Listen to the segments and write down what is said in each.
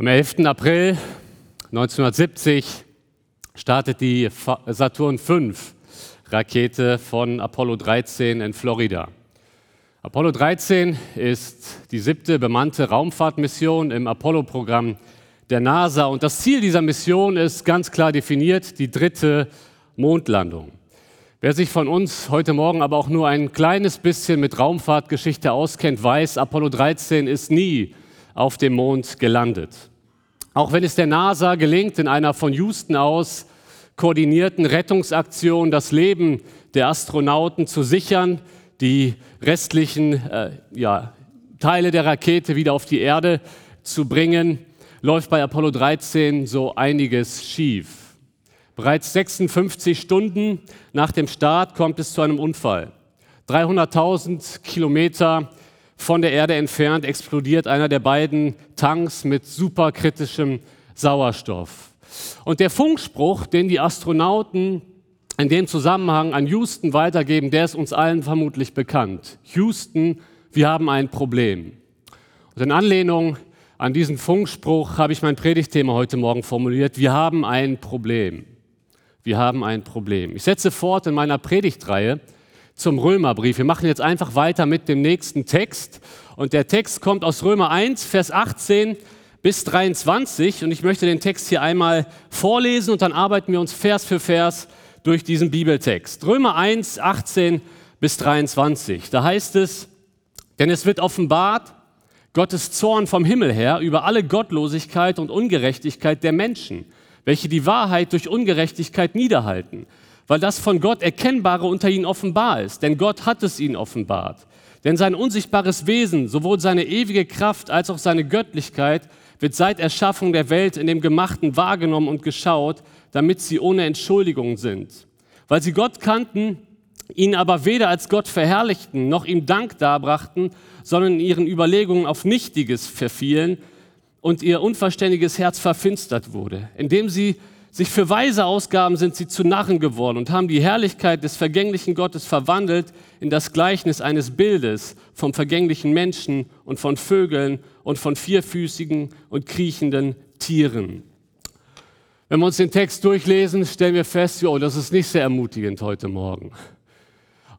Am 11. April 1970 startet die Saturn V Rakete von Apollo 13 in Florida. Apollo 13 ist die siebte bemannte Raumfahrtmission im Apollo-Programm der NASA und das Ziel dieser Mission ist ganz klar definiert, die dritte Mondlandung. Wer sich von uns heute Morgen aber auch nur ein kleines bisschen mit Raumfahrtgeschichte auskennt, weiß, Apollo 13 ist nie auf dem Mond gelandet. Auch wenn es der NASA gelingt, in einer von Houston aus koordinierten Rettungsaktion das Leben der Astronauten zu sichern, die restlichen äh, ja, Teile der Rakete wieder auf die Erde zu bringen, läuft bei Apollo 13 so einiges schief. Bereits 56 Stunden nach dem Start kommt es zu einem Unfall. 300.000 Kilometer von der Erde entfernt explodiert einer der beiden Tanks mit superkritischem Sauerstoff. Und der Funkspruch, den die Astronauten in dem Zusammenhang an Houston weitergeben, der ist uns allen vermutlich bekannt. Houston, wir haben ein Problem. Und in Anlehnung an diesen Funkspruch habe ich mein Predigtthema heute Morgen formuliert. Wir haben ein Problem. Wir haben ein Problem. Ich setze fort in meiner Predigtreihe zum Römerbrief. Wir machen jetzt einfach weiter mit dem nächsten Text. Und der Text kommt aus Römer 1, Vers 18 bis 23. Und ich möchte den Text hier einmal vorlesen und dann arbeiten wir uns Vers für Vers durch diesen Bibeltext. Römer 1, 18 bis 23. Da heißt es, denn es wird offenbart, Gottes Zorn vom Himmel her über alle Gottlosigkeit und Ungerechtigkeit der Menschen, welche die Wahrheit durch Ungerechtigkeit niederhalten weil das von Gott Erkennbare unter ihnen offenbar ist. Denn Gott hat es ihnen offenbart. Denn sein unsichtbares Wesen, sowohl seine ewige Kraft als auch seine Göttlichkeit, wird seit Erschaffung der Welt in dem Gemachten wahrgenommen und geschaut, damit sie ohne Entschuldigung sind. Weil sie Gott kannten, ihn aber weder als Gott verherrlichten, noch ihm Dank darbrachten, sondern in ihren Überlegungen auf Nichtiges verfielen und ihr unverständiges Herz verfinstert wurde, indem sie sich für weise ausgaben, sind sie zu Narren geworden und haben die Herrlichkeit des vergänglichen Gottes verwandelt in das Gleichnis eines Bildes vom vergänglichen Menschen und von Vögeln und von vierfüßigen und kriechenden Tieren. Wenn wir uns den Text durchlesen, stellen wir fest, oh, das ist nicht sehr ermutigend heute Morgen.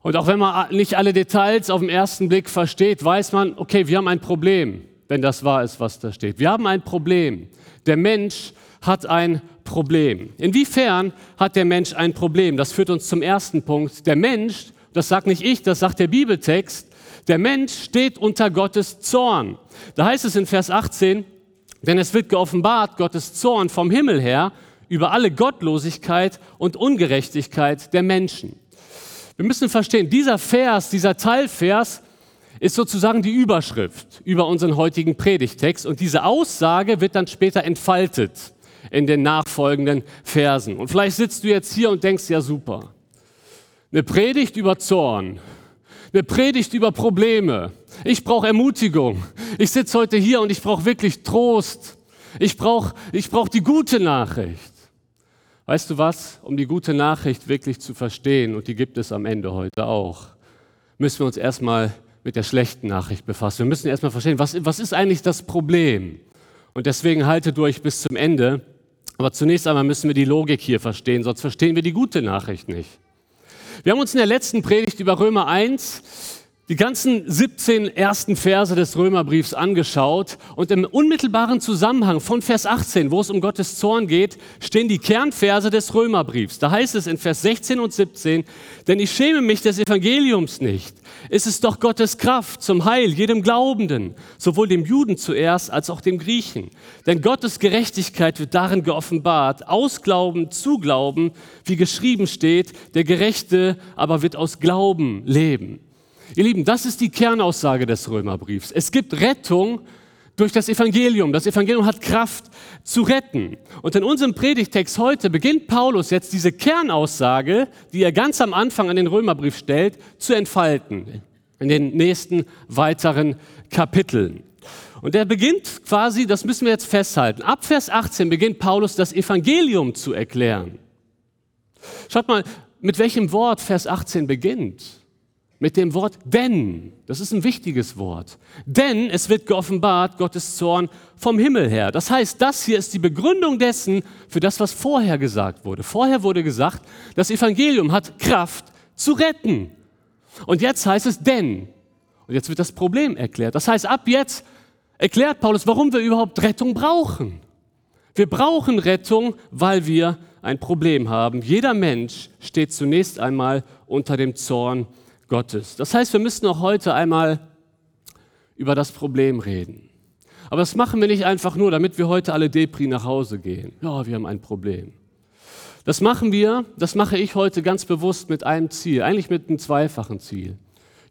Und auch wenn man nicht alle Details auf den ersten Blick versteht, weiß man, okay, wir haben ein Problem, wenn das wahr ist, was da steht. Wir haben ein Problem. Der Mensch hat ein Problem. Inwiefern hat der Mensch ein Problem? Das führt uns zum ersten Punkt. Der Mensch, das sagt nicht ich, das sagt der Bibeltext, der Mensch steht unter Gottes Zorn. Da heißt es in Vers 18, denn es wird geoffenbart Gottes Zorn vom Himmel her über alle Gottlosigkeit und Ungerechtigkeit der Menschen. Wir müssen verstehen, dieser Vers, dieser Teilvers ist sozusagen die Überschrift über unseren heutigen Predigtext und diese Aussage wird dann später entfaltet in den nachfolgenden Versen. Und vielleicht sitzt du jetzt hier und denkst, ja super, eine Predigt über Zorn, eine Predigt über Probleme. Ich brauche Ermutigung. Ich sitze heute hier und ich brauche wirklich Trost. Ich brauche ich brauch die gute Nachricht. Weißt du was? Um die gute Nachricht wirklich zu verstehen, und die gibt es am Ende heute auch, müssen wir uns erstmal mit der schlechten Nachricht befassen. Wir müssen erstmal verstehen, was, was ist eigentlich das Problem? Und deswegen halte durch bis zum Ende. Aber zunächst einmal müssen wir die Logik hier verstehen, sonst verstehen wir die gute Nachricht nicht. Wir haben uns in der letzten Predigt über Römer 1 die ganzen 17 ersten Verse des Römerbriefs angeschaut und im unmittelbaren Zusammenhang von Vers 18, wo es um Gottes Zorn geht, stehen die Kernverse des Römerbriefs. Da heißt es in Vers 16 und 17, denn ich schäme mich des Evangeliums nicht. Es ist doch Gottes Kraft zum Heil jedem Glaubenden, sowohl dem Juden zuerst als auch dem Griechen. Denn Gottes Gerechtigkeit wird darin geoffenbart, aus Glauben zu Glauben, wie geschrieben steht, der Gerechte aber wird aus Glauben leben. Ihr Lieben, das ist die Kernaussage des Römerbriefs. Es gibt Rettung durch das Evangelium. Das Evangelium hat Kraft zu retten. Und in unserem Predigtext heute beginnt Paulus jetzt diese Kernaussage, die er ganz am Anfang an den Römerbrief stellt, zu entfalten in den nächsten weiteren Kapiteln. Und er beginnt quasi, das müssen wir jetzt festhalten, ab Vers 18 beginnt Paulus das Evangelium zu erklären. Schaut mal, mit welchem Wort Vers 18 beginnt. Mit dem Wort denn. Das ist ein wichtiges Wort. Denn es wird geoffenbart, Gottes Zorn vom Himmel her. Das heißt, das hier ist die Begründung dessen für das, was vorher gesagt wurde. Vorher wurde gesagt, das Evangelium hat Kraft zu retten. Und jetzt heißt es denn. Und jetzt wird das Problem erklärt. Das heißt, ab jetzt erklärt Paulus, warum wir überhaupt Rettung brauchen. Wir brauchen Rettung, weil wir ein Problem haben. Jeder Mensch steht zunächst einmal unter dem Zorn Gottes. Das heißt, wir müssen auch heute einmal über das Problem reden. Aber das machen wir nicht einfach nur, damit wir heute alle Depri nach Hause gehen. Ja, wir haben ein Problem. Das machen wir, das mache ich heute ganz bewusst mit einem Ziel, eigentlich mit einem zweifachen Ziel.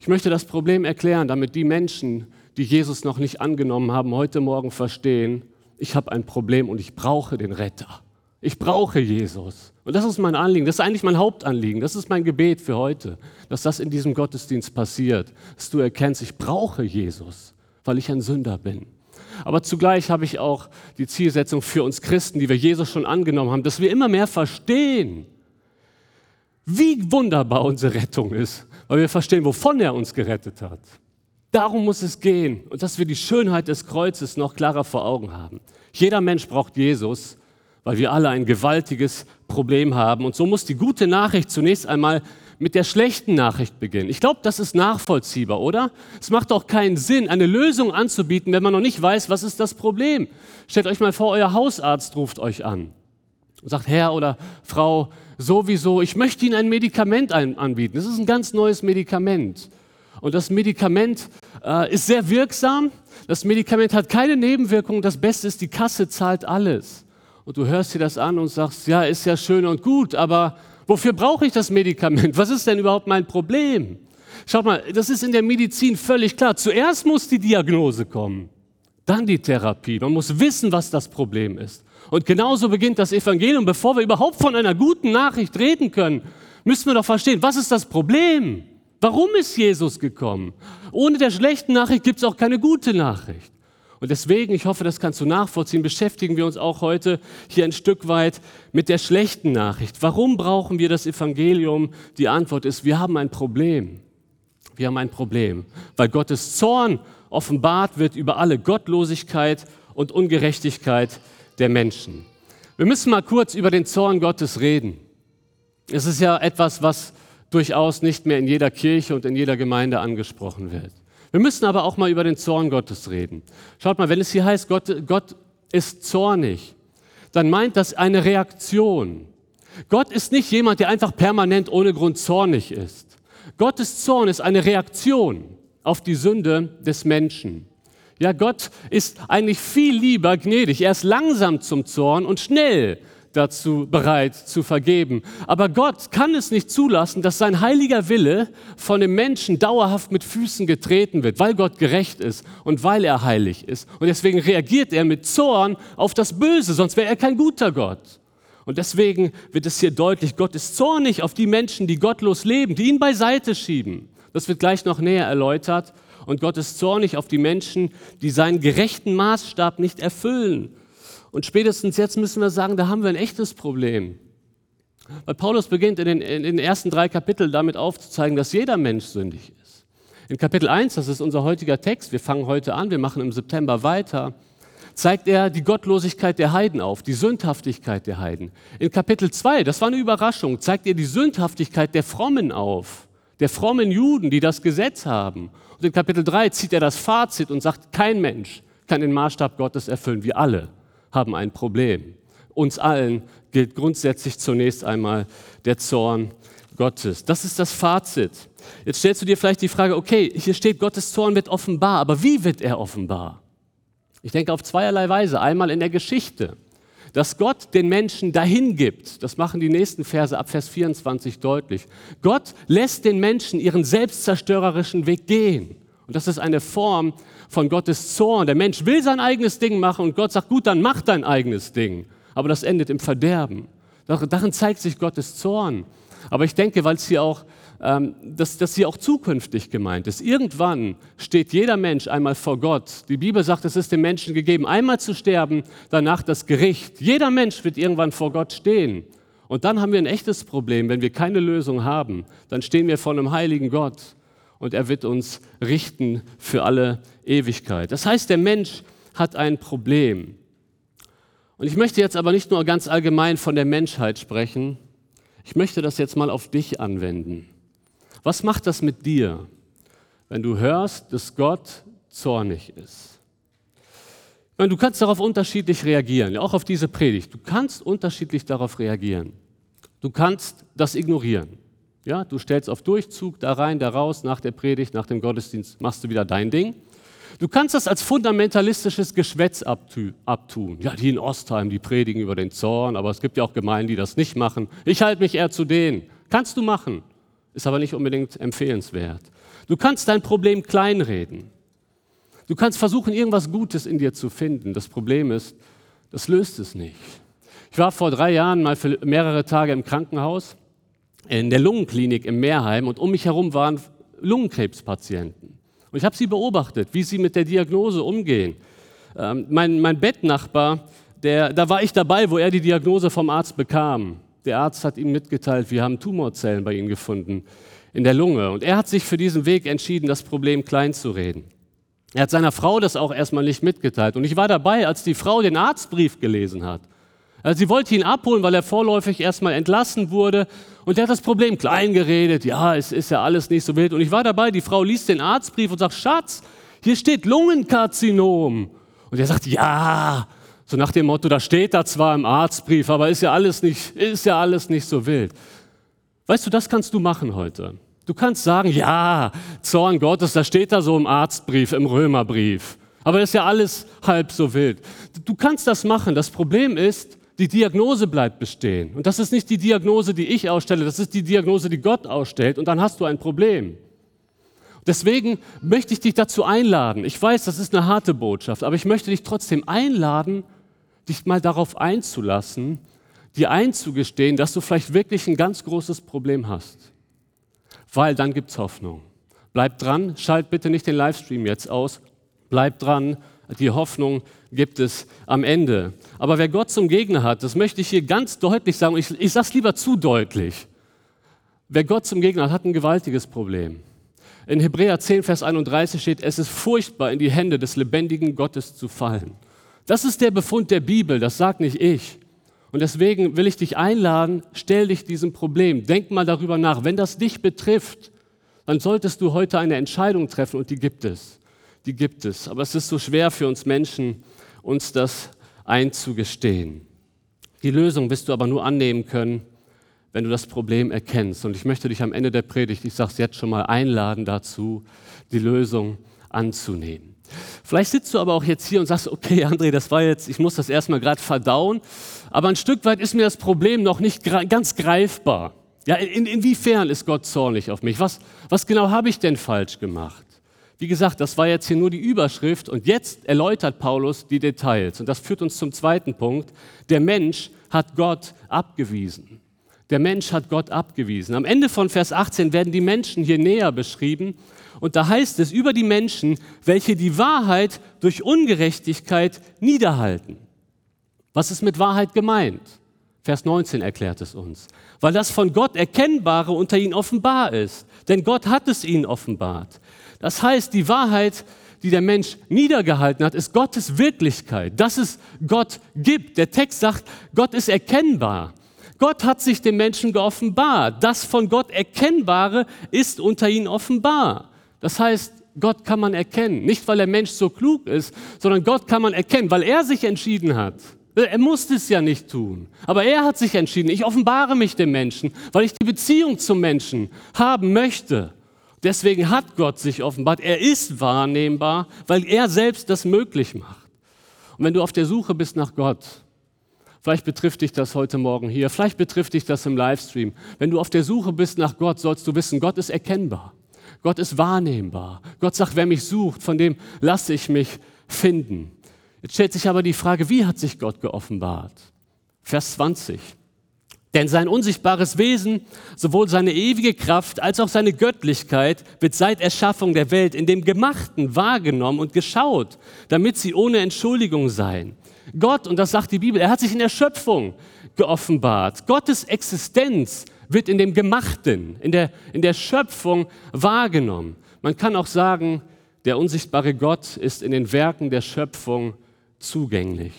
Ich möchte das Problem erklären, damit die Menschen, die Jesus noch nicht angenommen haben, heute Morgen verstehen, ich habe ein Problem und ich brauche den Retter. Ich brauche Jesus. Und das ist mein Anliegen, das ist eigentlich mein Hauptanliegen, das ist mein Gebet für heute, dass das in diesem Gottesdienst passiert, dass du erkennst, ich brauche Jesus, weil ich ein Sünder bin. Aber zugleich habe ich auch die Zielsetzung für uns Christen, die wir Jesus schon angenommen haben, dass wir immer mehr verstehen, wie wunderbar unsere Rettung ist, weil wir verstehen, wovon er uns gerettet hat. Darum muss es gehen und dass wir die Schönheit des Kreuzes noch klarer vor Augen haben. Jeder Mensch braucht Jesus, weil wir alle ein gewaltiges Problem haben. Und so muss die gute Nachricht zunächst einmal mit der schlechten Nachricht beginnen. Ich glaube, das ist nachvollziehbar, oder? Es macht auch keinen Sinn, eine Lösung anzubieten, wenn man noch nicht weiß, was ist das Problem. Stellt euch mal vor, euer Hausarzt ruft euch an und sagt, Herr oder Frau, sowieso, ich möchte Ihnen ein Medikament anbieten. Das ist ein ganz neues Medikament. Und das Medikament äh, ist sehr wirksam. Das Medikament hat keine Nebenwirkungen. Das Beste ist, die Kasse zahlt alles. Und du hörst dir das an und sagst, ja, ist ja schön und gut, aber Wofür brauche ich das Medikament? Was ist denn überhaupt mein Problem? Schaut mal, das ist in der Medizin völlig klar. Zuerst muss die Diagnose kommen, dann die Therapie. Man muss wissen, was das Problem ist. Und genauso beginnt das Evangelium. Bevor wir überhaupt von einer guten Nachricht reden können, müssen wir doch verstehen, was ist das Problem? Warum ist Jesus gekommen? Ohne der schlechten Nachricht gibt es auch keine gute Nachricht. Und deswegen, ich hoffe, das kannst du nachvollziehen, beschäftigen wir uns auch heute hier ein Stück weit mit der schlechten Nachricht. Warum brauchen wir das Evangelium? Die Antwort ist, wir haben ein Problem. Wir haben ein Problem, weil Gottes Zorn offenbart wird über alle Gottlosigkeit und Ungerechtigkeit der Menschen. Wir müssen mal kurz über den Zorn Gottes reden. Es ist ja etwas, was durchaus nicht mehr in jeder Kirche und in jeder Gemeinde angesprochen wird. Wir müssen aber auch mal über den Zorn Gottes reden. Schaut mal, wenn es hier heißt, Gott, Gott ist zornig, dann meint das eine Reaktion. Gott ist nicht jemand, der einfach permanent ohne Grund zornig ist. Gottes Zorn ist eine Reaktion auf die Sünde des Menschen. Ja, Gott ist eigentlich viel lieber gnädig. Er ist langsam zum Zorn und schnell dazu bereit zu vergeben. Aber Gott kann es nicht zulassen, dass sein heiliger Wille von dem Menschen dauerhaft mit Füßen getreten wird, weil Gott gerecht ist und weil er heilig ist. Und deswegen reagiert er mit Zorn auf das Böse, sonst wäre er kein guter Gott. Und deswegen wird es hier deutlich, Gott ist zornig auf die Menschen, die gottlos leben, die ihn beiseite schieben. Das wird gleich noch näher erläutert. Und Gott ist zornig auf die Menschen, die seinen gerechten Maßstab nicht erfüllen und spätestens jetzt müssen wir sagen, da haben wir ein echtes Problem. Weil Paulus beginnt in den, in den ersten drei Kapiteln damit aufzuzeigen, dass jeder Mensch sündig ist. In Kapitel 1, das ist unser heutiger Text, wir fangen heute an, wir machen im September weiter, zeigt er die Gottlosigkeit der Heiden auf, die Sündhaftigkeit der Heiden. In Kapitel 2, das war eine Überraschung, zeigt er die Sündhaftigkeit der Frommen auf, der frommen Juden, die das Gesetz haben. Und in Kapitel 3 zieht er das Fazit und sagt, kein Mensch kann den Maßstab Gottes erfüllen, wir alle haben ein Problem. Uns allen gilt grundsätzlich zunächst einmal der Zorn Gottes. Das ist das Fazit. Jetzt stellst du dir vielleicht die Frage, okay, hier steht, Gottes Zorn wird offenbar, aber wie wird er offenbar? Ich denke auf zweierlei Weise. Einmal in der Geschichte, dass Gott den Menschen dahin gibt. Das machen die nächsten Verse ab Vers 24 deutlich. Gott lässt den Menschen ihren selbstzerstörerischen Weg gehen. Und das ist eine Form von Gottes Zorn. Der Mensch will sein eigenes Ding machen und Gott sagt, gut, dann mach dein eigenes Ding. Aber das endet im Verderben. Darin zeigt sich Gottes Zorn. Aber ich denke, weil es hier auch, ähm, dass das hier auch zukünftig gemeint ist. Irgendwann steht jeder Mensch einmal vor Gott. Die Bibel sagt, es ist dem Menschen gegeben, einmal zu sterben, danach das Gericht. Jeder Mensch wird irgendwann vor Gott stehen. Und dann haben wir ein echtes Problem, wenn wir keine Lösung haben. Dann stehen wir vor einem heiligen Gott und er wird uns richten für alle Ewigkeit. Das heißt, der Mensch hat ein Problem. Und ich möchte jetzt aber nicht nur ganz allgemein von der Menschheit sprechen, ich möchte das jetzt mal auf dich anwenden. Was macht das mit dir, wenn du hörst, dass Gott zornig ist? Du kannst darauf unterschiedlich reagieren, auch auf diese Predigt. Du kannst unterschiedlich darauf reagieren. Du kannst das ignorieren. Ja, du stellst auf Durchzug, da rein, da raus, nach der Predigt, nach dem Gottesdienst machst du wieder dein Ding. Du kannst das als fundamentalistisches Geschwätz abtun. Ja, die in Ostheim, die predigen über den Zorn, aber es gibt ja auch Gemeinden, die das nicht machen. Ich halte mich eher zu denen. Kannst du machen, ist aber nicht unbedingt empfehlenswert. Du kannst dein Problem kleinreden. Du kannst versuchen, irgendwas Gutes in dir zu finden. Das Problem ist, das löst es nicht. Ich war vor drei Jahren mal für mehrere Tage im Krankenhaus, in der Lungenklinik im Meerheim und um mich herum waren Lungenkrebspatienten. Und ich habe sie beobachtet, wie sie mit der Diagnose umgehen. Ähm, mein, mein Bettnachbar, der, da war ich dabei, wo er die Diagnose vom Arzt bekam. Der Arzt hat ihm mitgeteilt, wir haben Tumorzellen bei ihm gefunden in der Lunge. Und er hat sich für diesen Weg entschieden, das Problem klein zu reden. Er hat seiner Frau das auch erstmal nicht mitgeteilt. Und ich war dabei, als die Frau den Arztbrief gelesen hat. Also sie wollte ihn abholen, weil er vorläufig erstmal entlassen wurde. Und er hat das Problem klein geredet. Ja, es ist ja alles nicht so wild. Und ich war dabei, die Frau liest den Arztbrief und sagt, Schatz, hier steht Lungenkarzinom. Und er sagt, ja, so nach dem Motto, da steht da zwar im Arztbrief, aber ist ja alles nicht, ist ja alles nicht so wild. Weißt du, das kannst du machen heute. Du kannst sagen, ja, Zorn Gottes, da steht da so im Arztbrief, im Römerbrief. Aber das ist ja alles halb so wild. Du kannst das machen. Das Problem ist, die Diagnose bleibt bestehen. Und das ist nicht die Diagnose, die ich ausstelle, das ist die Diagnose, die Gott ausstellt. Und dann hast du ein Problem. Deswegen möchte ich dich dazu einladen. Ich weiß, das ist eine harte Botschaft, aber ich möchte dich trotzdem einladen, dich mal darauf einzulassen, dir einzugestehen, dass du vielleicht wirklich ein ganz großes Problem hast weil dann gibt es Hoffnung. Bleib dran, schalt bitte nicht den Livestream jetzt aus. Bleib dran, die Hoffnung gibt es am Ende. Aber wer Gott zum Gegner hat, das möchte ich hier ganz deutlich sagen, ich, ich sage es lieber zu deutlich. Wer Gott zum Gegner hat, hat ein gewaltiges Problem. In Hebräer 10, Vers 31 steht, es ist furchtbar, in die Hände des lebendigen Gottes zu fallen. Das ist der Befund der Bibel, das sagt nicht ich. Und deswegen will ich dich einladen, stell dich diesem Problem, denk mal darüber nach. Wenn das dich betrifft, dann solltest du heute eine Entscheidung treffen und die gibt es. Die gibt es. Aber es ist so schwer für uns Menschen, uns das einzugestehen. Die Lösung wirst du aber nur annehmen können, wenn du das Problem erkennst. Und ich möchte dich am Ende der Predigt, ich sage es jetzt schon mal, einladen dazu, die Lösung anzunehmen. Vielleicht sitzt du aber auch jetzt hier und sagst, okay, André, das war jetzt, ich muss das erstmal gerade verdauen, aber ein Stück weit ist mir das Problem noch nicht ganz greifbar. Ja, in, inwiefern ist Gott zornig auf mich? Was, was genau habe ich denn falsch gemacht? Wie gesagt, das war jetzt hier nur die Überschrift und jetzt erläutert Paulus die Details. Und das führt uns zum zweiten Punkt. Der Mensch hat Gott abgewiesen. Der Mensch hat Gott abgewiesen. Am Ende von Vers 18 werden die Menschen hier näher beschrieben und da heißt es über die Menschen, welche die Wahrheit durch Ungerechtigkeit niederhalten. Was ist mit Wahrheit gemeint? Vers 19 erklärt es uns. Weil das von Gott Erkennbare unter ihnen offenbar ist. Denn Gott hat es ihnen offenbart. Das heißt, die Wahrheit, die der Mensch niedergehalten hat, ist Gottes Wirklichkeit, dass es Gott gibt. Der Text sagt, Gott ist erkennbar. Gott hat sich dem Menschen geoffenbart. Das von Gott Erkennbare ist unter ihnen offenbar. Das heißt, Gott kann man erkennen. Nicht, weil der Mensch so klug ist, sondern Gott kann man erkennen, weil er sich entschieden hat. Er musste es ja nicht tun. Aber er hat sich entschieden, ich offenbare mich dem Menschen, weil ich die Beziehung zum Menschen haben möchte. Deswegen hat Gott sich offenbart. Er ist wahrnehmbar, weil er selbst das möglich macht. Und wenn du auf der Suche bist nach Gott, vielleicht betrifft dich das heute Morgen hier, vielleicht betrifft dich das im Livestream. Wenn du auf der Suche bist nach Gott, sollst du wissen, Gott ist erkennbar. Gott ist wahrnehmbar. Gott sagt, wer mich sucht, von dem lasse ich mich finden. Jetzt stellt sich aber die Frage, wie hat sich Gott geoffenbart? Vers 20. Denn sein unsichtbares Wesen, sowohl seine ewige Kraft als auch seine Göttlichkeit, wird seit Erschaffung der Welt in dem Gemachten wahrgenommen und geschaut, damit sie ohne Entschuldigung seien. Gott, und das sagt die Bibel, er hat sich in der Schöpfung geoffenbart. Gottes Existenz wird in dem Gemachten, in der, in der Schöpfung wahrgenommen. Man kann auch sagen, der unsichtbare Gott ist in den Werken der Schöpfung zugänglich.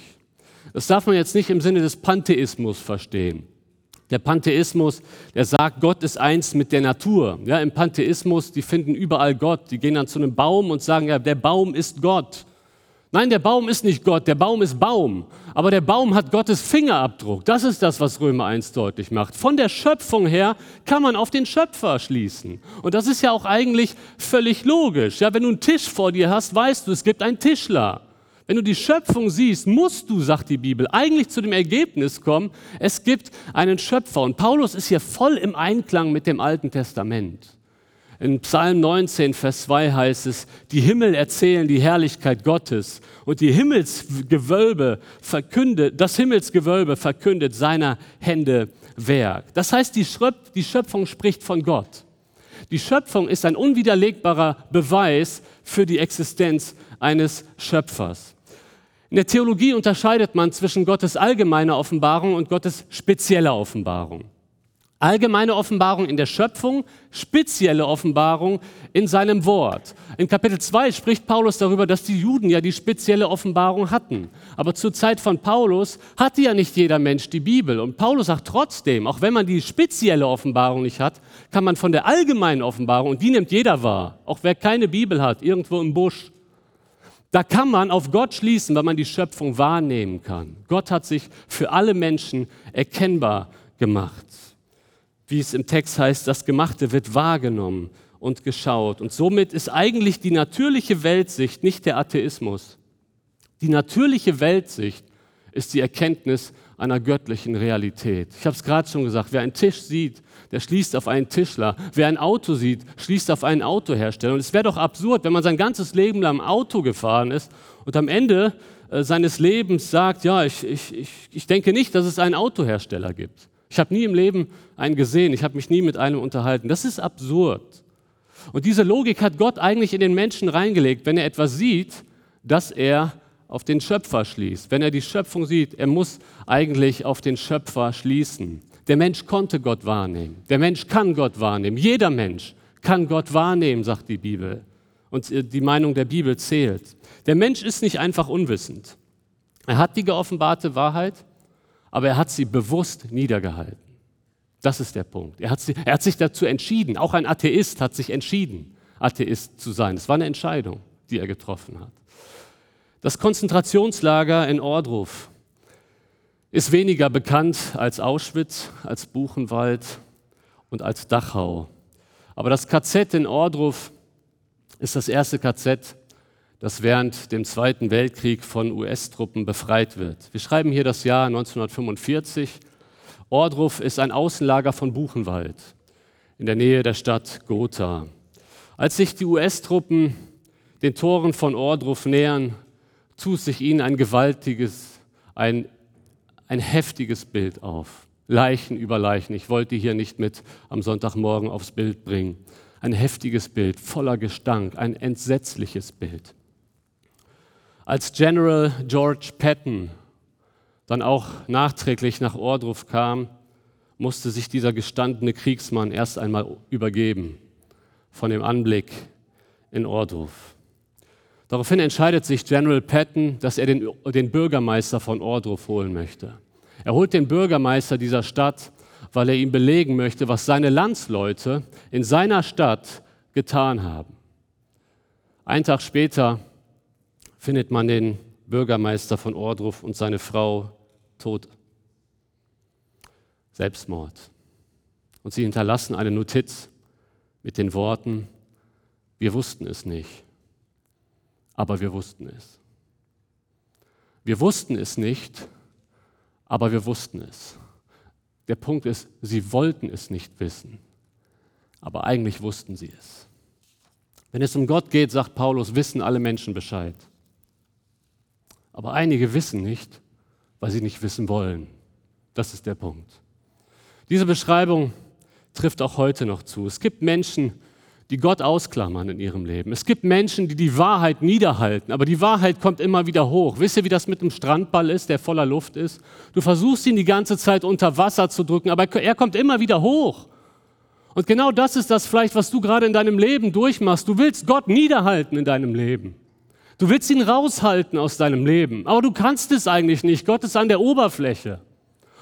Das darf man jetzt nicht im Sinne des Pantheismus verstehen. Der Pantheismus, der sagt, Gott ist eins mit der Natur. Ja, Im Pantheismus, die finden überall Gott. Die gehen dann zu einem Baum und sagen, ja, der Baum ist Gott. Nein, der Baum ist nicht Gott, der Baum ist Baum. Aber der Baum hat Gottes Fingerabdruck. Das ist das, was Römer 1 deutlich macht. Von der Schöpfung her kann man auf den Schöpfer schließen. Und das ist ja auch eigentlich völlig logisch. Ja, wenn du einen Tisch vor dir hast, weißt du, es gibt einen Tischler. Wenn du die Schöpfung siehst, musst du, sagt die Bibel, eigentlich zu dem Ergebnis kommen, es gibt einen Schöpfer. Und Paulus ist hier voll im Einklang mit dem Alten Testament. In Psalm 19, Vers 2 heißt es, die Himmel erzählen die Herrlichkeit Gottes und die Himmelsgewölbe verkündet, das Himmelsgewölbe verkündet seiner Hände Werk. Das heißt, die, Schröp die Schöpfung spricht von Gott. Die Schöpfung ist ein unwiderlegbarer Beweis für die Existenz eines Schöpfers. In der Theologie unterscheidet man zwischen Gottes allgemeiner Offenbarung und Gottes spezieller Offenbarung. Allgemeine Offenbarung in der Schöpfung, spezielle Offenbarung in seinem Wort. In Kapitel 2 spricht Paulus darüber, dass die Juden ja die spezielle Offenbarung hatten. Aber zur Zeit von Paulus hatte ja nicht jeder Mensch die Bibel. Und Paulus sagt trotzdem, auch wenn man die spezielle Offenbarung nicht hat, kann man von der allgemeinen Offenbarung, und die nimmt jeder wahr, auch wer keine Bibel hat, irgendwo im Busch, da kann man auf Gott schließen, weil man die Schöpfung wahrnehmen kann. Gott hat sich für alle Menschen erkennbar gemacht. Wie es im Text heißt, das Gemachte wird wahrgenommen und geschaut. Und somit ist eigentlich die natürliche Weltsicht nicht der Atheismus. Die natürliche Weltsicht ist die Erkenntnis einer göttlichen Realität. Ich habe es gerade schon gesagt, wer einen Tisch sieht, der schließt auf einen Tischler. Wer ein Auto sieht, schließt auf einen Autohersteller. Und es wäre doch absurd, wenn man sein ganzes Leben lang Auto gefahren ist und am Ende äh, seines Lebens sagt, ja, ich, ich, ich, ich denke nicht, dass es einen Autohersteller gibt. Ich habe nie im Leben einen gesehen, ich habe mich nie mit einem unterhalten. Das ist absurd. Und diese Logik hat Gott eigentlich in den Menschen reingelegt, wenn er etwas sieht, dass er auf den Schöpfer schließt. Wenn er die Schöpfung sieht, er muss eigentlich auf den Schöpfer schließen. Der Mensch konnte Gott wahrnehmen. Der Mensch kann Gott wahrnehmen. Jeder Mensch kann Gott wahrnehmen, sagt die Bibel. Und die Meinung der Bibel zählt. Der Mensch ist nicht einfach unwissend. Er hat die geoffenbarte Wahrheit, aber er hat sie bewusst niedergehalten. Das ist der Punkt. Er hat, sie, er hat sich dazu entschieden. Auch ein Atheist hat sich entschieden, Atheist zu sein. Es war eine Entscheidung, die er getroffen hat. Das Konzentrationslager in Ordruf ist weniger bekannt als Auschwitz, als Buchenwald und als Dachau. Aber das KZ in Ordruf ist das erste KZ, das während dem Zweiten Weltkrieg von US-Truppen befreit wird. Wir schreiben hier das Jahr 1945. Ordruf ist ein Außenlager von Buchenwald in der Nähe der Stadt Gotha. Als sich die US-Truppen den Toren von Ordruf nähern, tut sich ihnen ein gewaltiges, ein ein heftiges Bild auf. Leichen über Leichen. Ich wollte hier nicht mit am Sonntagmorgen aufs Bild bringen. Ein heftiges Bild, voller Gestank, ein entsetzliches Bild. Als General George Patton dann auch nachträglich nach Ordruf kam, musste sich dieser gestandene Kriegsmann erst einmal übergeben von dem Anblick in Ordruf. Daraufhin entscheidet sich General Patton, dass er den, den Bürgermeister von Ordruf holen möchte. Er holt den Bürgermeister dieser Stadt, weil er ihm belegen möchte, was seine Landsleute in seiner Stadt getan haben. Einen Tag später findet man den Bürgermeister von Ordruf und seine Frau tot. Selbstmord. Und sie hinterlassen eine Notiz mit den Worten, wir wussten es nicht aber wir wussten es. Wir wussten es nicht, aber wir wussten es. Der Punkt ist, sie wollten es nicht wissen, aber eigentlich wussten sie es. Wenn es um Gott geht, sagt Paulus, wissen alle Menschen Bescheid. Aber einige wissen nicht, weil sie nicht wissen wollen. Das ist der Punkt. Diese Beschreibung trifft auch heute noch zu. Es gibt Menschen, die Gott ausklammern in ihrem Leben. Es gibt Menschen, die die Wahrheit niederhalten, aber die Wahrheit kommt immer wieder hoch. Wisst ihr, wie das mit einem Strandball ist, der voller Luft ist? Du versuchst ihn die ganze Zeit unter Wasser zu drücken, aber er kommt immer wieder hoch. Und genau das ist das vielleicht, was du gerade in deinem Leben durchmachst. Du willst Gott niederhalten in deinem Leben. Du willst ihn raushalten aus deinem Leben, aber du kannst es eigentlich nicht. Gott ist an der Oberfläche.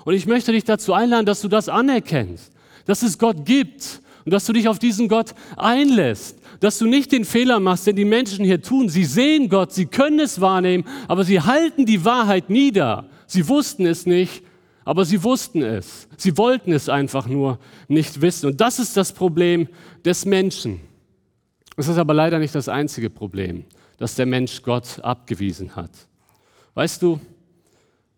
Und ich möchte dich dazu einladen, dass du das anerkennst, dass es Gott gibt und dass du dich auf diesen Gott einlässt, dass du nicht den Fehler machst, den die Menschen hier tun. Sie sehen Gott, sie können es wahrnehmen, aber sie halten die Wahrheit nieder. Sie wussten es nicht, aber sie wussten es. Sie wollten es einfach nur nicht wissen. Und das ist das Problem des Menschen. Es ist aber leider nicht das einzige Problem, dass der Mensch Gott abgewiesen hat. Weißt du,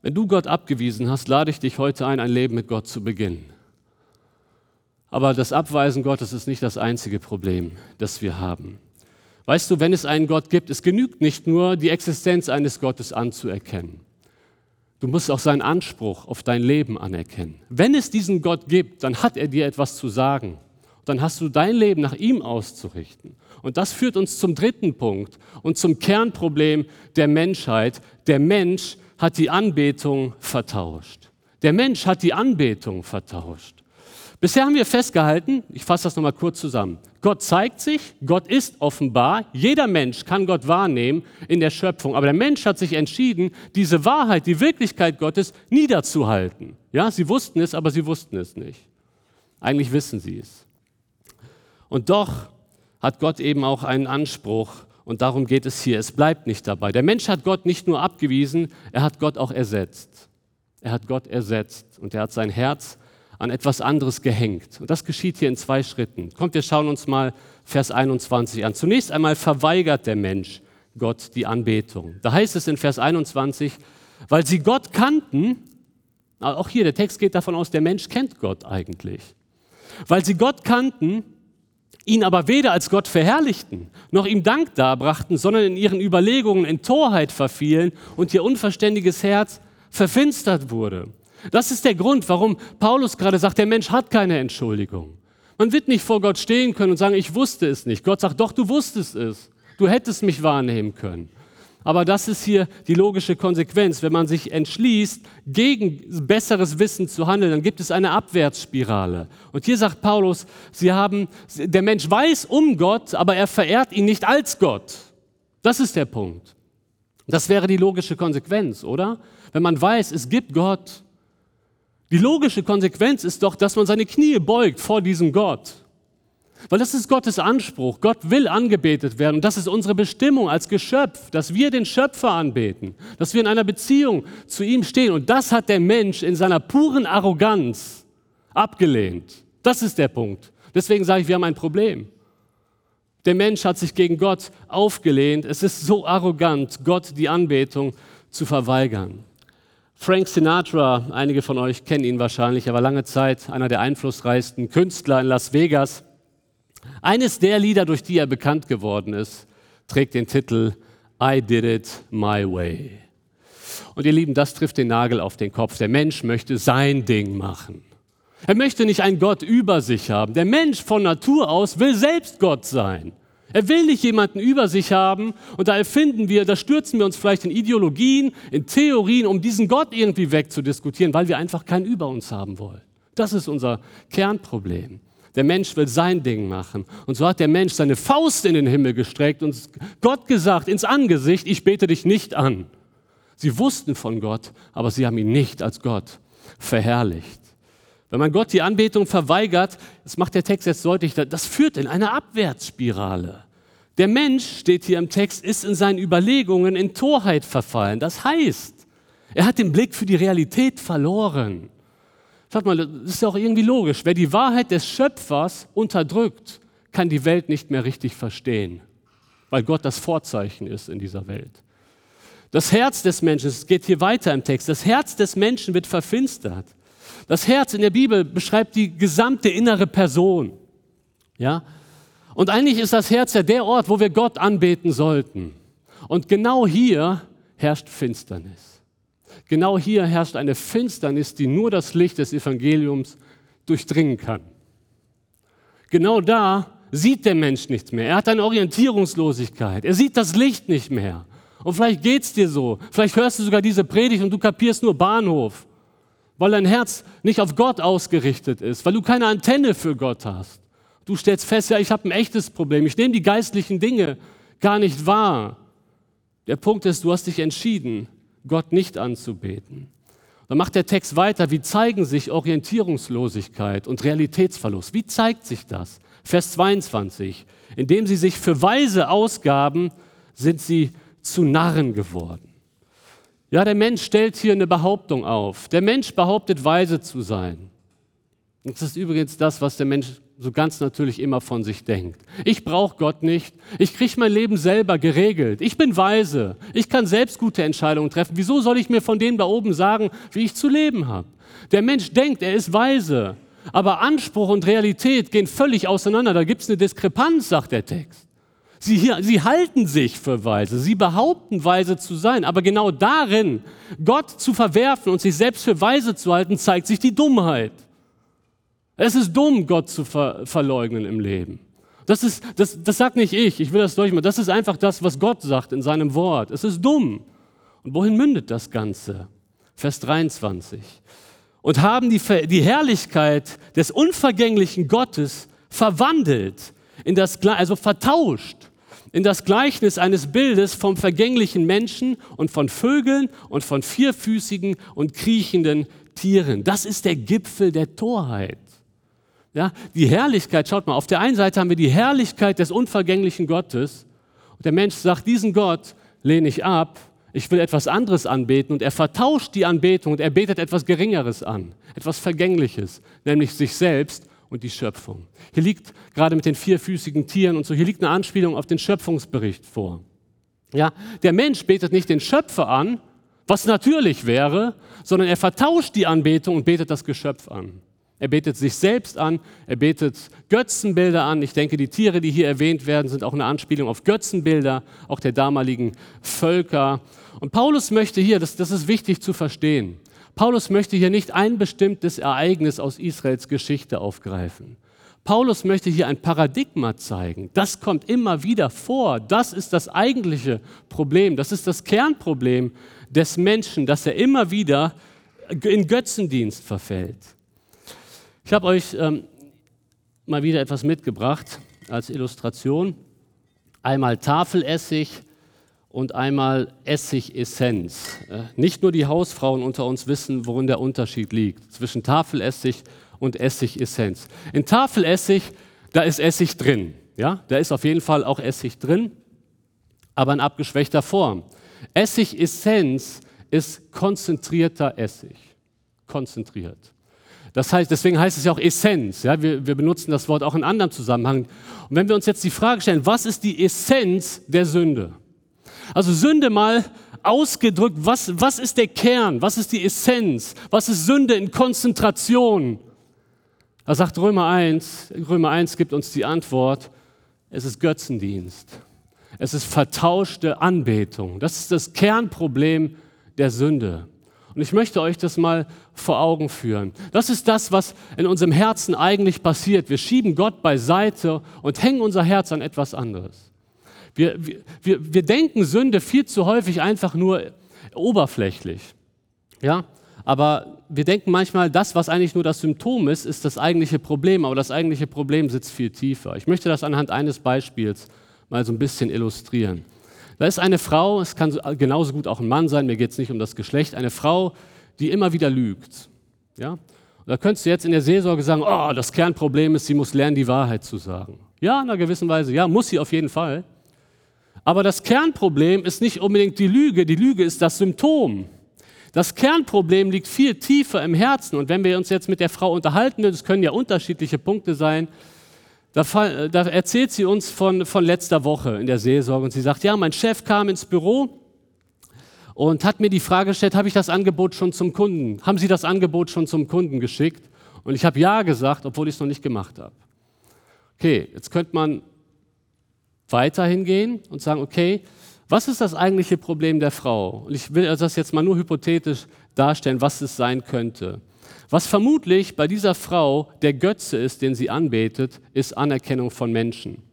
wenn du Gott abgewiesen hast, lade ich dich heute ein, ein Leben mit Gott zu beginnen. Aber das Abweisen Gottes ist nicht das einzige Problem, das wir haben. Weißt du, wenn es einen Gott gibt, es genügt nicht nur, die Existenz eines Gottes anzuerkennen. Du musst auch seinen Anspruch auf dein Leben anerkennen. Wenn es diesen Gott gibt, dann hat er dir etwas zu sagen. Dann hast du dein Leben nach ihm auszurichten. Und das führt uns zum dritten Punkt und zum Kernproblem der Menschheit. Der Mensch hat die Anbetung vertauscht. Der Mensch hat die Anbetung vertauscht. Bisher haben wir festgehalten, ich fasse das nochmal kurz zusammen. Gott zeigt sich, Gott ist offenbar, jeder Mensch kann Gott wahrnehmen in der Schöpfung, aber der Mensch hat sich entschieden, diese Wahrheit, die Wirklichkeit Gottes niederzuhalten. Ja, sie wussten es, aber sie wussten es nicht. Eigentlich wissen sie es. Und doch hat Gott eben auch einen Anspruch und darum geht es hier. Es bleibt nicht dabei. Der Mensch hat Gott nicht nur abgewiesen, er hat Gott auch ersetzt. Er hat Gott ersetzt und er hat sein Herz an etwas anderes gehängt. Und das geschieht hier in zwei Schritten. Kommt, wir schauen uns mal Vers 21 an. Zunächst einmal verweigert der Mensch Gott die Anbetung. Da heißt es in Vers 21, weil sie Gott kannten, auch hier, der Text geht davon aus, der Mensch kennt Gott eigentlich. Weil sie Gott kannten, ihn aber weder als Gott verherrlichten, noch ihm Dank darbrachten, sondern in ihren Überlegungen in Torheit verfielen und ihr unverständiges Herz verfinstert wurde. Das ist der Grund, warum Paulus gerade sagt, der Mensch hat keine Entschuldigung. Man wird nicht vor Gott stehen können und sagen, ich wusste es nicht. Gott sagt, doch, du wusstest es. Du hättest mich wahrnehmen können. Aber das ist hier die logische Konsequenz. Wenn man sich entschließt, gegen besseres Wissen zu handeln, dann gibt es eine Abwärtsspirale. Und hier sagt Paulus, sie haben, der Mensch weiß um Gott, aber er verehrt ihn nicht als Gott. Das ist der Punkt. Das wäre die logische Konsequenz, oder? Wenn man weiß, es gibt Gott, die logische Konsequenz ist doch, dass man seine Knie beugt vor diesem Gott. Weil das ist Gottes Anspruch. Gott will angebetet werden. Und das ist unsere Bestimmung als Geschöpf, dass wir den Schöpfer anbeten, dass wir in einer Beziehung zu ihm stehen. Und das hat der Mensch in seiner puren Arroganz abgelehnt. Das ist der Punkt. Deswegen sage ich, wir haben ein Problem. Der Mensch hat sich gegen Gott aufgelehnt. Es ist so arrogant, Gott die Anbetung zu verweigern. Frank Sinatra, einige von euch kennen ihn wahrscheinlich, er war lange Zeit einer der einflussreichsten Künstler in Las Vegas. Eines der Lieder, durch die er bekannt geworden ist, trägt den Titel I Did It My Way. Und ihr Lieben, das trifft den Nagel auf den Kopf. Der Mensch möchte sein Ding machen. Er möchte nicht einen Gott über sich haben. Der Mensch von Natur aus will selbst Gott sein. Er will nicht jemanden über sich haben und da erfinden wir, da stürzen wir uns vielleicht in Ideologien, in Theorien, um diesen Gott irgendwie wegzudiskutieren, weil wir einfach keinen über uns haben wollen. Das ist unser Kernproblem. Der Mensch will sein Ding machen. Und so hat der Mensch seine Faust in den Himmel gestreckt und Gott gesagt ins Angesicht, ich bete dich nicht an. Sie wussten von Gott, aber sie haben ihn nicht als Gott verherrlicht. Wenn man Gott die Anbetung verweigert, das macht der Text jetzt deutlich, das führt in eine Abwärtsspirale. Der Mensch, steht hier im Text, ist in seinen Überlegungen in Torheit verfallen. Das heißt, er hat den Blick für die Realität verloren. Schaut mal, das ist ja auch irgendwie logisch. Wer die Wahrheit des Schöpfers unterdrückt, kann die Welt nicht mehr richtig verstehen, weil Gott das Vorzeichen ist in dieser Welt. Das Herz des Menschen, es geht hier weiter im Text, das Herz des Menschen wird verfinstert. Das Herz in der Bibel beschreibt die gesamte innere Person. Ja? Und eigentlich ist das Herz ja der Ort, wo wir Gott anbeten sollten. Und genau hier herrscht Finsternis. Genau hier herrscht eine Finsternis, die nur das Licht des Evangeliums durchdringen kann. Genau da sieht der Mensch nichts mehr. Er hat eine Orientierungslosigkeit. Er sieht das Licht nicht mehr. Und vielleicht geht es dir so. Vielleicht hörst du sogar diese Predigt und du kapierst nur Bahnhof weil dein Herz nicht auf Gott ausgerichtet ist, weil du keine Antenne für Gott hast. Du stellst fest, ja, ich habe ein echtes Problem. Ich nehme die geistlichen Dinge gar nicht wahr. Der Punkt ist, du hast dich entschieden, Gott nicht anzubeten. Dann macht der Text weiter, wie zeigen sich Orientierungslosigkeit und Realitätsverlust? Wie zeigt sich das? Vers 22, indem sie sich für Weise ausgaben, sind sie zu Narren geworden. Ja, der Mensch stellt hier eine Behauptung auf. Der Mensch behauptet, weise zu sein. Das ist übrigens das, was der Mensch so ganz natürlich immer von sich denkt. Ich brauche Gott nicht. Ich kriege mein Leben selber geregelt. Ich bin weise. Ich kann selbst gute Entscheidungen treffen. Wieso soll ich mir von denen da oben sagen, wie ich zu leben habe? Der Mensch denkt, er ist weise. Aber Anspruch und Realität gehen völlig auseinander. Da gibt es eine Diskrepanz, sagt der Text. Sie, sie halten sich für weise, sie behaupten weise zu sein, aber genau darin, Gott zu verwerfen und sich selbst für weise zu halten, zeigt sich die Dummheit. Es ist dumm, Gott zu ver verleugnen im Leben. Das, ist, das, das sagt nicht ich, ich will das durchmachen. Das ist einfach das, was Gott sagt in seinem Wort. Es ist dumm. Und wohin mündet das Ganze? Vers 23. Und haben die, die Herrlichkeit des unvergänglichen Gottes verwandelt, in das, also vertauscht in das Gleichnis eines Bildes vom vergänglichen Menschen und von Vögeln und von vierfüßigen und kriechenden Tieren. Das ist der Gipfel der Torheit. Ja, die Herrlichkeit, schaut mal, auf der einen Seite haben wir die Herrlichkeit des unvergänglichen Gottes. Und der Mensch sagt, diesen Gott lehne ich ab, ich will etwas anderes anbeten. Und er vertauscht die Anbetung und er betet etwas Geringeres an, etwas Vergängliches, nämlich sich selbst und die Schöpfung. Hier liegt gerade mit den vierfüßigen Tieren und so, hier liegt eine Anspielung auf den Schöpfungsbericht vor. Ja, der Mensch betet nicht den Schöpfer an, was natürlich wäre, sondern er vertauscht die Anbetung und betet das Geschöpf an. Er betet sich selbst an, er betet Götzenbilder an. Ich denke, die Tiere, die hier erwähnt werden, sind auch eine Anspielung auf Götzenbilder, auch der damaligen Völker. Und Paulus möchte hier, das, das ist wichtig zu verstehen, Paulus möchte hier nicht ein bestimmtes Ereignis aus Israels Geschichte aufgreifen. Paulus möchte hier ein Paradigma zeigen. Das kommt immer wieder vor. Das ist das eigentliche Problem. Das ist das Kernproblem des Menschen, dass er immer wieder in Götzendienst verfällt. Ich habe euch ähm, mal wieder etwas mitgebracht als Illustration. Einmal Tafelessig und einmal Essigessenz. Äh, nicht nur die Hausfrauen unter uns wissen, worin der Unterschied liegt zwischen Tafelessig und Essigessenz. In Tafelessig, da ist Essig drin. Ja, da ist auf jeden Fall auch Essig drin, aber in abgeschwächter Form. Essigessenz ist konzentrierter Essig. Konzentriert. Das heißt, deswegen heißt es ja auch Essenz. Ja? Wir, wir benutzen das Wort auch in anderem Zusammenhang. Und wenn wir uns jetzt die Frage stellen, was ist die Essenz der Sünde? Also Sünde mal ausgedrückt, was, was ist der Kern, was ist die Essenz, was ist Sünde in Konzentration? Da sagt Römer 1, Römer 1 gibt uns die Antwort, es ist Götzendienst. Es ist vertauschte Anbetung. Das ist das Kernproblem der Sünde. Und ich möchte euch das mal vor Augen führen. Das ist das, was in unserem Herzen eigentlich passiert. Wir schieben Gott beiseite und hängen unser Herz an etwas anderes. Wir, wir, wir denken Sünde viel zu häufig einfach nur oberflächlich. Ja? Aber wir denken manchmal, das, was eigentlich nur das Symptom ist, ist das eigentliche Problem. Aber das eigentliche Problem sitzt viel tiefer. Ich möchte das anhand eines Beispiels mal so ein bisschen illustrieren. Da ist eine Frau, es kann genauso gut auch ein Mann sein, mir geht es nicht um das Geschlecht, eine Frau, die immer wieder lügt. Ja? Und da könntest du jetzt in der Seelsorge sagen, oh, das Kernproblem ist, sie muss lernen, die Wahrheit zu sagen. Ja, in einer gewissen Weise, ja, muss sie auf jeden Fall. Aber das Kernproblem ist nicht unbedingt die Lüge, die Lüge ist das Symptom. Das Kernproblem liegt viel tiefer im Herzen. Und wenn wir uns jetzt mit der Frau unterhalten, das können ja unterschiedliche Punkte sein, da, da, erzählt sie uns von, von letzter Woche in der Seelsorge und sie sagt, ja, mein Chef kam ins Büro und hat mir die Frage gestellt, habe ich das Angebot schon zum Kunden, haben Sie das Angebot schon zum Kunden geschickt? Und ich habe ja gesagt, obwohl ich es noch nicht gemacht habe. Okay, jetzt könnte man weiterhin gehen und sagen, okay, was ist das eigentliche Problem der Frau? Und ich will das jetzt mal nur hypothetisch darstellen, was es sein könnte. Was vermutlich bei dieser Frau der Götze ist, den sie anbetet, ist Anerkennung von Menschen.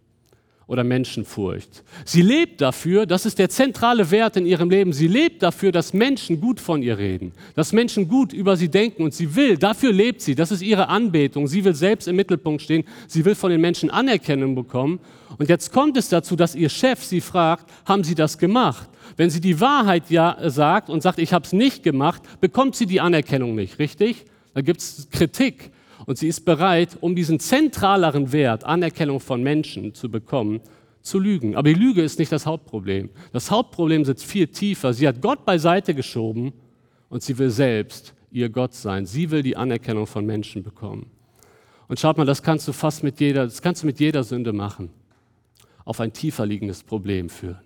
Oder Menschenfurcht. Sie lebt dafür, das ist der zentrale Wert in ihrem Leben, sie lebt dafür, dass Menschen gut von ihr reden, dass Menschen gut über sie denken und sie will, dafür lebt sie, das ist ihre Anbetung, sie will selbst im Mittelpunkt stehen, sie will von den Menschen Anerkennung bekommen. Und jetzt kommt es dazu, dass ihr Chef sie fragt, haben sie das gemacht? Wenn sie die Wahrheit ja sagt und sagt, ich habe es nicht gemacht, bekommt sie die Anerkennung nicht, richtig? Da gibt es Kritik. Und sie ist bereit, um diesen zentraleren Wert, Anerkennung von Menschen zu bekommen, zu lügen. Aber die Lüge ist nicht das Hauptproblem. Das Hauptproblem sitzt viel tiefer. Sie hat Gott beiseite geschoben und sie will selbst ihr Gott sein. Sie will die Anerkennung von Menschen bekommen. Und schaut mal, das kannst du fast mit jeder, das kannst du mit jeder Sünde machen. Auf ein tiefer liegendes Problem führen.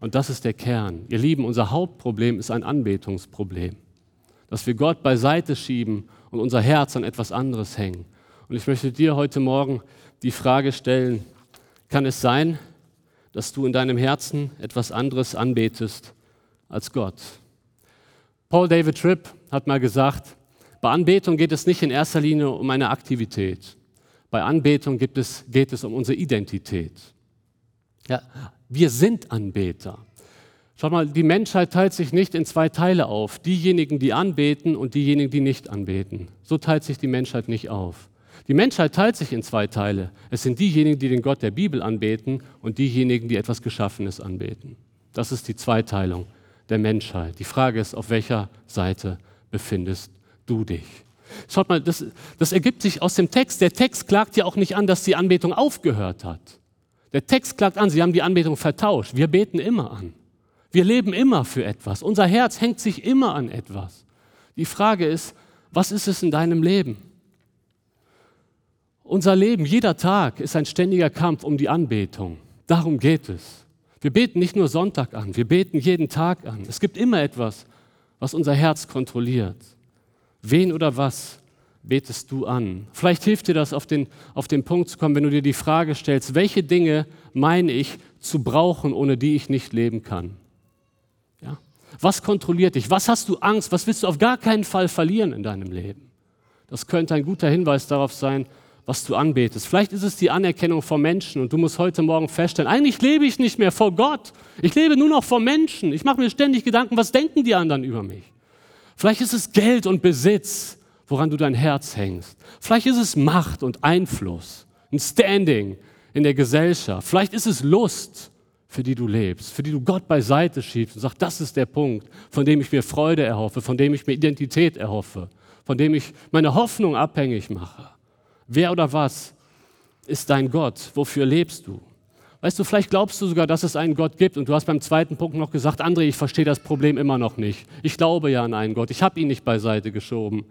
Und das ist der Kern. Ihr Lieben, unser Hauptproblem ist ein Anbetungsproblem. Dass wir Gott beiseite schieben und unser Herz an etwas anderes hängen. Und ich möchte dir heute Morgen die Frage stellen, kann es sein, dass du in deinem Herzen etwas anderes anbetest als Gott? Paul David Tripp hat mal gesagt, bei Anbetung geht es nicht in erster Linie um eine Aktivität. Bei Anbetung es, geht es um unsere Identität. Ja, wir sind Anbeter. Schau mal, die Menschheit teilt sich nicht in zwei Teile auf. Diejenigen, die anbeten und diejenigen, die nicht anbeten. So teilt sich die Menschheit nicht auf. Die Menschheit teilt sich in zwei Teile. Es sind diejenigen, die den Gott der Bibel anbeten und diejenigen, die etwas Geschaffenes anbeten. Das ist die Zweiteilung der Menschheit. Die Frage ist, auf welcher Seite befindest du dich? Schaut mal, das, das ergibt sich aus dem Text. Der Text klagt ja auch nicht an, dass die Anbetung aufgehört hat. Der Text klagt an, sie haben die Anbetung vertauscht. Wir beten immer an. Wir leben immer für etwas. Unser Herz hängt sich immer an etwas. Die Frage ist, was ist es in deinem Leben? Unser Leben, jeder Tag ist ein ständiger Kampf um die Anbetung. Darum geht es. Wir beten nicht nur Sonntag an, wir beten jeden Tag an. Es gibt immer etwas, was unser Herz kontrolliert. Wen oder was betest du an? Vielleicht hilft dir das, auf den, auf den Punkt zu kommen, wenn du dir die Frage stellst, welche Dinge meine ich zu brauchen, ohne die ich nicht leben kann? Was kontrolliert dich? Was hast du Angst? Was willst du auf gar keinen Fall verlieren in deinem Leben? Das könnte ein guter Hinweis darauf sein, was du anbetest. Vielleicht ist es die Anerkennung vor Menschen und du musst heute Morgen feststellen, eigentlich lebe ich nicht mehr vor Gott. Ich lebe nur noch vor Menschen. Ich mache mir ständig Gedanken, was denken die anderen über mich? Vielleicht ist es Geld und Besitz, woran du dein Herz hängst. Vielleicht ist es Macht und Einfluss, ein Standing in der Gesellschaft. Vielleicht ist es Lust für die du lebst, für die du Gott beiseite schiebst und sagst, das ist der Punkt, von dem ich mir Freude erhoffe, von dem ich mir Identität erhoffe, von dem ich meine Hoffnung abhängig mache. Wer oder was ist dein Gott? Wofür lebst du? Weißt du, vielleicht glaubst du sogar, dass es einen Gott gibt und du hast beim zweiten Punkt noch gesagt, André, ich verstehe das Problem immer noch nicht. Ich glaube ja an einen Gott, ich habe ihn nicht beiseite geschoben.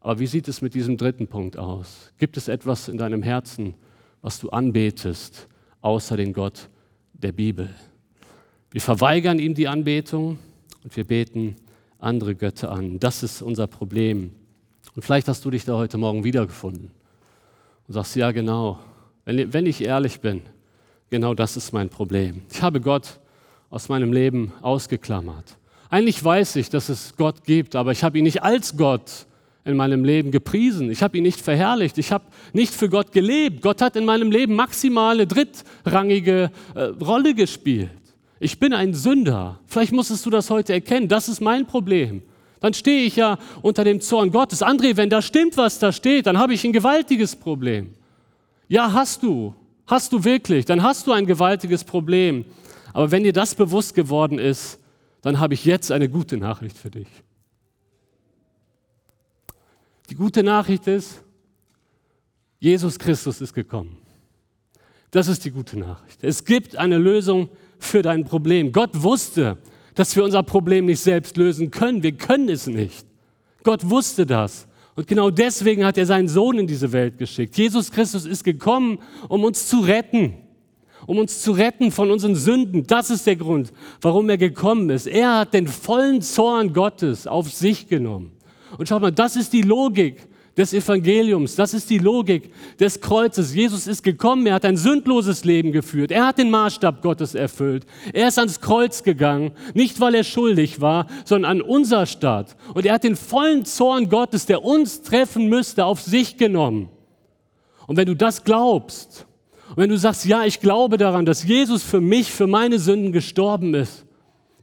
Aber wie sieht es mit diesem dritten Punkt aus? Gibt es etwas in deinem Herzen, was du anbetest, außer den Gott, der Bibel. Wir verweigern ihm die Anbetung und wir beten andere Götter an. Das ist unser Problem. Und vielleicht hast du dich da heute Morgen wiedergefunden und sagst, ja genau, wenn, wenn ich ehrlich bin, genau das ist mein Problem. Ich habe Gott aus meinem Leben ausgeklammert. Eigentlich weiß ich, dass es Gott gibt, aber ich habe ihn nicht als Gott in meinem Leben gepriesen. Ich habe ihn nicht verherrlicht. Ich habe nicht für Gott gelebt. Gott hat in meinem Leben maximale drittrangige äh, Rolle gespielt. Ich bin ein Sünder. Vielleicht musstest du das heute erkennen. Das ist mein Problem. Dann stehe ich ja unter dem Zorn Gottes. André, wenn da stimmt, was da steht, dann habe ich ein gewaltiges Problem. Ja, hast du. Hast du wirklich. Dann hast du ein gewaltiges Problem. Aber wenn dir das bewusst geworden ist, dann habe ich jetzt eine gute Nachricht für dich. Die gute Nachricht ist, Jesus Christus ist gekommen. Das ist die gute Nachricht. Es gibt eine Lösung für dein Problem. Gott wusste, dass wir unser Problem nicht selbst lösen können. Wir können es nicht. Gott wusste das. Und genau deswegen hat er seinen Sohn in diese Welt geschickt. Jesus Christus ist gekommen, um uns zu retten. Um uns zu retten von unseren Sünden. Das ist der Grund, warum er gekommen ist. Er hat den vollen Zorn Gottes auf sich genommen. Und schaut mal, das ist die Logik des Evangeliums, das ist die Logik des Kreuzes. Jesus ist gekommen, er hat ein sündloses Leben geführt, er hat den Maßstab Gottes erfüllt, er ist ans Kreuz gegangen, nicht weil er schuldig war, sondern an unser Staat. Und er hat den vollen Zorn Gottes, der uns treffen müsste, auf sich genommen. Und wenn du das glaubst Und wenn du sagst, ja, ich glaube daran, dass Jesus für mich, für meine Sünden gestorben ist.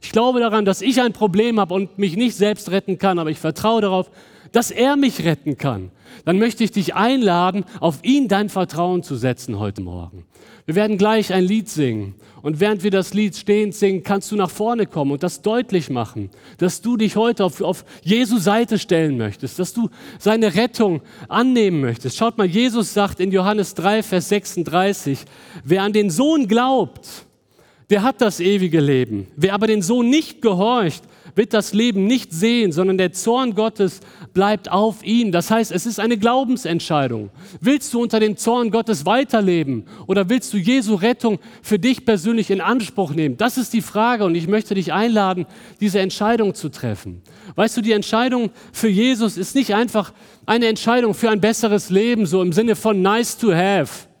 Ich glaube daran, dass ich ein Problem habe und mich nicht selbst retten kann, aber ich vertraue darauf, dass er mich retten kann. Dann möchte ich dich einladen, auf ihn dein Vertrauen zu setzen heute Morgen. Wir werden gleich ein Lied singen. Und während wir das Lied stehend singen, kannst du nach vorne kommen und das deutlich machen, dass du dich heute auf, auf Jesu Seite stellen möchtest, dass du seine Rettung annehmen möchtest. Schaut mal, Jesus sagt in Johannes 3, Vers 36, wer an den Sohn glaubt, der hat das ewige Leben. Wer aber den Sohn nicht gehorcht, wird das Leben nicht sehen, sondern der Zorn Gottes bleibt auf ihm. Das heißt, es ist eine Glaubensentscheidung. Willst du unter dem Zorn Gottes weiterleben oder willst du Jesu Rettung für dich persönlich in Anspruch nehmen? Das ist die Frage und ich möchte dich einladen, diese Entscheidung zu treffen. Weißt du, die Entscheidung für Jesus ist nicht einfach eine Entscheidung für ein besseres Leben, so im Sinne von nice to have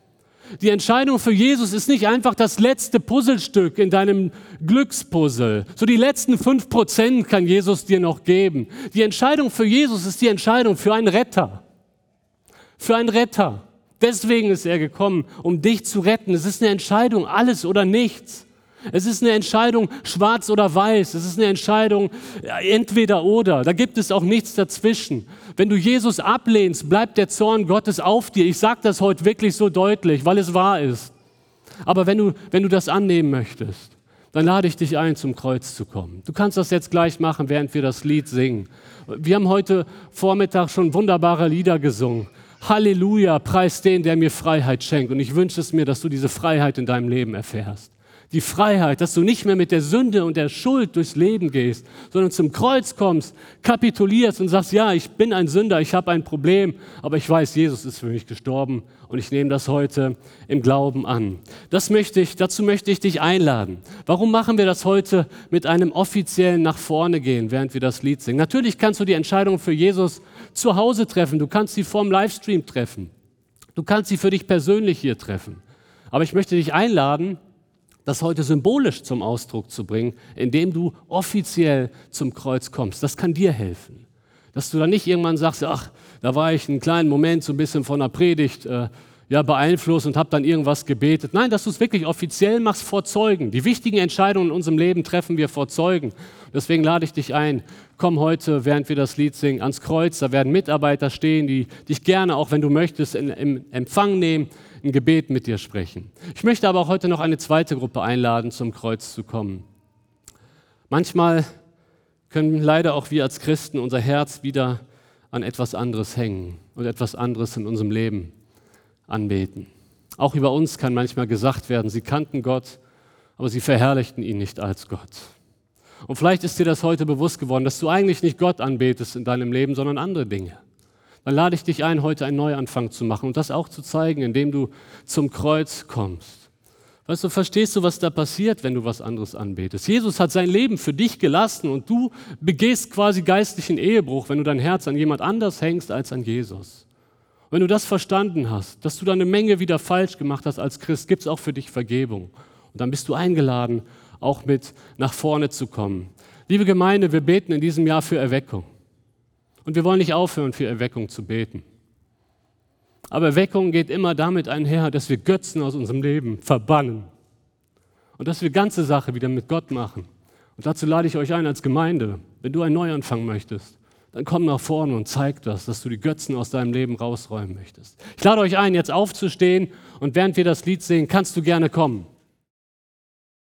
die Entscheidung für Jesus ist nicht einfach das letzte Puzzlestück in deinem Glückspuzzle. So die letzten fünf Prozent kann Jesus dir noch geben. Die Entscheidung für Jesus ist die Entscheidung für einen Retter. Für einen Retter. Deswegen ist er gekommen, um dich zu retten. Es ist eine Entscheidung, alles oder nichts. Es ist eine Entscheidung schwarz oder weiß. Es ist eine Entscheidung entweder oder. Da gibt es auch nichts dazwischen. Wenn du Jesus ablehnst, bleibt der Zorn Gottes auf dir. Ich sage das heute wirklich so deutlich, weil es wahr ist. Aber wenn du, wenn du das annehmen möchtest, dann lade ich dich ein, zum Kreuz zu kommen. Du kannst das jetzt gleich machen, während wir das Lied singen. Wir haben heute Vormittag schon wunderbare Lieder gesungen. Halleluja, preis den, der mir Freiheit schenkt. Und ich wünsche es mir, dass du diese Freiheit in deinem Leben erfährst die Freiheit, dass du nicht mehr mit der Sünde und der Schuld durchs Leben gehst, sondern zum Kreuz kommst, kapitulierst und sagst, ja, ich bin ein Sünder, ich habe ein Problem, aber ich weiß, Jesus ist für mich gestorben und ich nehme das heute im Glauben an. Das möchte ich, dazu möchte ich dich einladen. Warum machen wir das heute mit einem offiziellen nach vorne gehen, während wir das Lied singen? Natürlich kannst du die Entscheidung für Jesus zu Hause treffen, du kannst sie vorm Livestream treffen, du kannst sie für dich persönlich hier treffen. Aber ich möchte dich einladen, das heute symbolisch zum Ausdruck zu bringen, indem du offiziell zum Kreuz kommst. Das kann dir helfen. Dass du dann nicht irgendwann sagst, ach, da war ich einen kleinen Moment so ein bisschen von der Predigt äh, ja, beeinflusst und habe dann irgendwas gebetet. Nein, dass du es wirklich offiziell machst vor Zeugen. Die wichtigen Entscheidungen in unserem Leben treffen wir vor Zeugen. Deswegen lade ich dich ein, komm heute, während wir das Lied singen, ans Kreuz. Da werden Mitarbeiter stehen, die dich gerne, auch wenn du möchtest, in, im Empfang nehmen ein Gebet mit dir sprechen. Ich möchte aber auch heute noch eine zweite Gruppe einladen, zum Kreuz zu kommen. Manchmal können leider auch wir als Christen unser Herz wieder an etwas anderes hängen und etwas anderes in unserem Leben anbeten. Auch über uns kann manchmal gesagt werden, sie kannten Gott, aber sie verherrlichten ihn nicht als Gott. Und vielleicht ist dir das heute bewusst geworden, dass du eigentlich nicht Gott anbetest in deinem Leben, sondern andere Dinge dann lade ich dich ein, heute einen Neuanfang zu machen und das auch zu zeigen, indem du zum Kreuz kommst. Weißt du, verstehst du, was da passiert, wenn du was anderes anbetest? Jesus hat sein Leben für dich gelassen und du begehst quasi geistlichen Ehebruch, wenn du dein Herz an jemand anders hängst als an Jesus. wenn du das verstanden hast, dass du da eine Menge wieder falsch gemacht hast als Christ, gibt es auch für dich Vergebung. Und dann bist du eingeladen, auch mit nach vorne zu kommen. Liebe Gemeinde, wir beten in diesem Jahr für Erweckung. Und wir wollen nicht aufhören, für Erweckung zu beten. Aber Erweckung geht immer damit einher, dass wir Götzen aus unserem Leben verbannen. Und dass wir ganze Sache wieder mit Gott machen. Und dazu lade ich euch ein als Gemeinde, wenn du einen Neuanfang möchtest, dann komm nach vorne und zeig das, dass du die Götzen aus deinem Leben rausräumen möchtest. Ich lade euch ein, jetzt aufzustehen und während wir das Lied singen, kannst du gerne kommen.